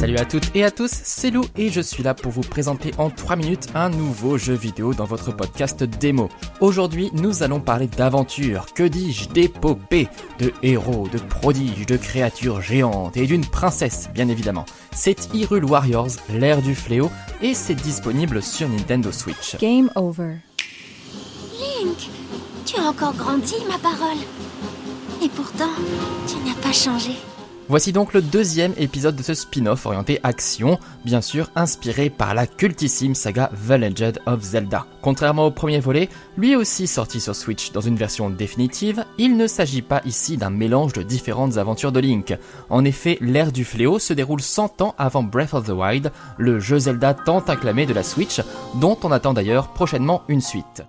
Salut à toutes et à tous, c'est Lou et je suis là pour vous présenter en 3 minutes un nouveau jeu vidéo dans votre podcast démo. Aujourd'hui, nous allons parler d'aventure, que dis-je, d'épopée, de héros, de prodiges, de créatures géantes et d'une princesse, bien évidemment. C'est Hyrule Warriors, l'ère du fléau, et c'est disponible sur Nintendo Switch. Game over. Link, tu as encore grandi, ma parole. Et pourtant, tu n'as pas changé. Voici donc le deuxième épisode de ce spin-off orienté action, bien sûr inspiré par la cultissime saga The Legend of Zelda. Contrairement au premier volet, lui aussi sorti sur Switch dans une version définitive, il ne s'agit pas ici d'un mélange de différentes aventures de Link. En effet, l'ère du fléau se déroule 100 ans avant Breath of the Wild, le jeu Zelda tant acclamé de la Switch, dont on attend d'ailleurs prochainement une suite.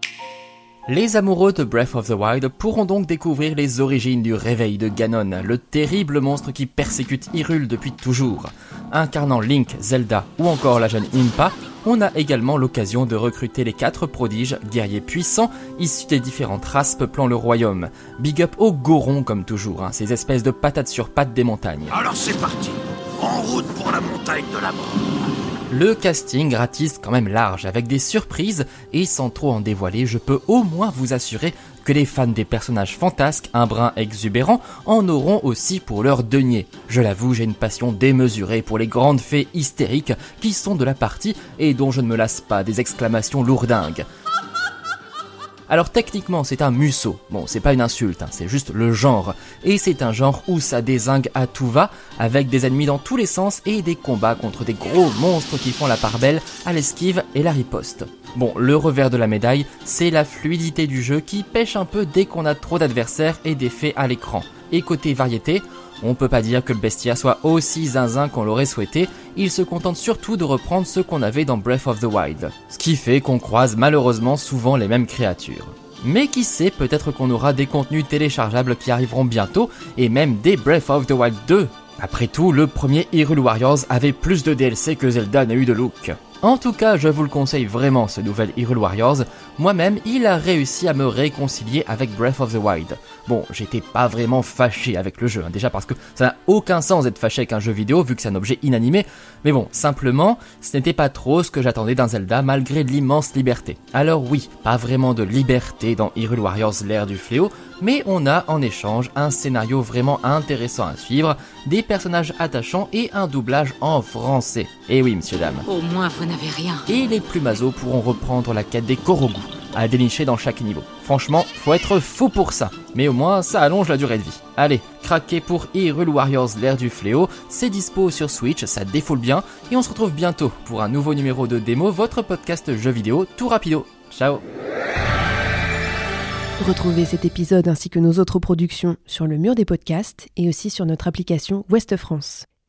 Les amoureux de Breath of the Wild pourront donc découvrir les origines du réveil de Ganon, le terrible monstre qui persécute Hyrule depuis toujours. Incarnant Link, Zelda ou encore la jeune Impa, on a également l'occasion de recruter les quatre prodiges, guerriers puissants, issus des différentes races peuplant le royaume. Big up aux Gorons comme toujours, hein, ces espèces de patates sur pattes des montagnes. Alors c'est parti, en route pour la montagne de la mort. Le casting ratisse quand même large avec des surprises et sans trop en dévoiler, je peux au moins vous assurer que les fans des personnages fantasques, un brin exubérant, en auront aussi pour leur denier. Je l'avoue, j'ai une passion démesurée pour les grandes fées hystériques qui sont de la partie et dont je ne me lasse pas des exclamations lourdingues. Alors techniquement c'est un musso, bon c'est pas une insulte, hein, c'est juste le genre, et c'est un genre où ça désingue à tout va, avec des ennemis dans tous les sens et des combats contre des gros monstres qui font la part belle à l'esquive et la riposte. Bon, le revers de la médaille, c'est la fluidité du jeu qui pêche un peu dès qu'on a trop d'adversaires et d'effets à l'écran. Et côté variété, on peut pas dire que le Bestia soit aussi zinzin qu'on l'aurait souhaité, il se contente surtout de reprendre ce qu'on avait dans Breath of the Wild. Ce qui fait qu'on croise malheureusement souvent les mêmes créatures. Mais qui sait, peut-être qu'on aura des contenus téléchargeables qui arriveront bientôt, et même des Breath of the Wild 2. Après tout, le premier Hyrule Warriors avait plus de DLC que Zelda n'a eu de look. En tout cas, je vous le conseille vraiment ce nouvel Hyrule Warriors. Moi-même, il a réussi à me réconcilier avec Breath of the Wild. Bon, j'étais pas vraiment fâché avec le jeu, hein, déjà parce que ça n'a aucun sens d'être fâché avec un jeu vidéo vu que c'est un objet inanimé, mais bon, simplement, ce n'était pas trop ce que j'attendais d'un Zelda malgré l'immense liberté. Alors oui, pas vraiment de liberté dans Hyrule Warriors l'ère du fléau, mais on a en échange un scénario vraiment intéressant à suivre, des personnages attachants et un doublage en français. Et oui, messieurs dames. Au moins, vous rien. Et les plumazos pourront reprendre la quête des Korogu à dénicher dans chaque niveau. Franchement, faut être fou pour ça. Mais au moins, ça allonge la durée de vie. Allez, craquez pour Hyrule Warriors l'ère du fléau. C'est dispo sur Switch, ça défoule bien. Et on se retrouve bientôt pour un nouveau numéro de démo, votre podcast jeux vidéo tout rapido. Ciao Retrouvez cet épisode ainsi que nos autres productions sur le mur des podcasts et aussi sur notre application Ouest France.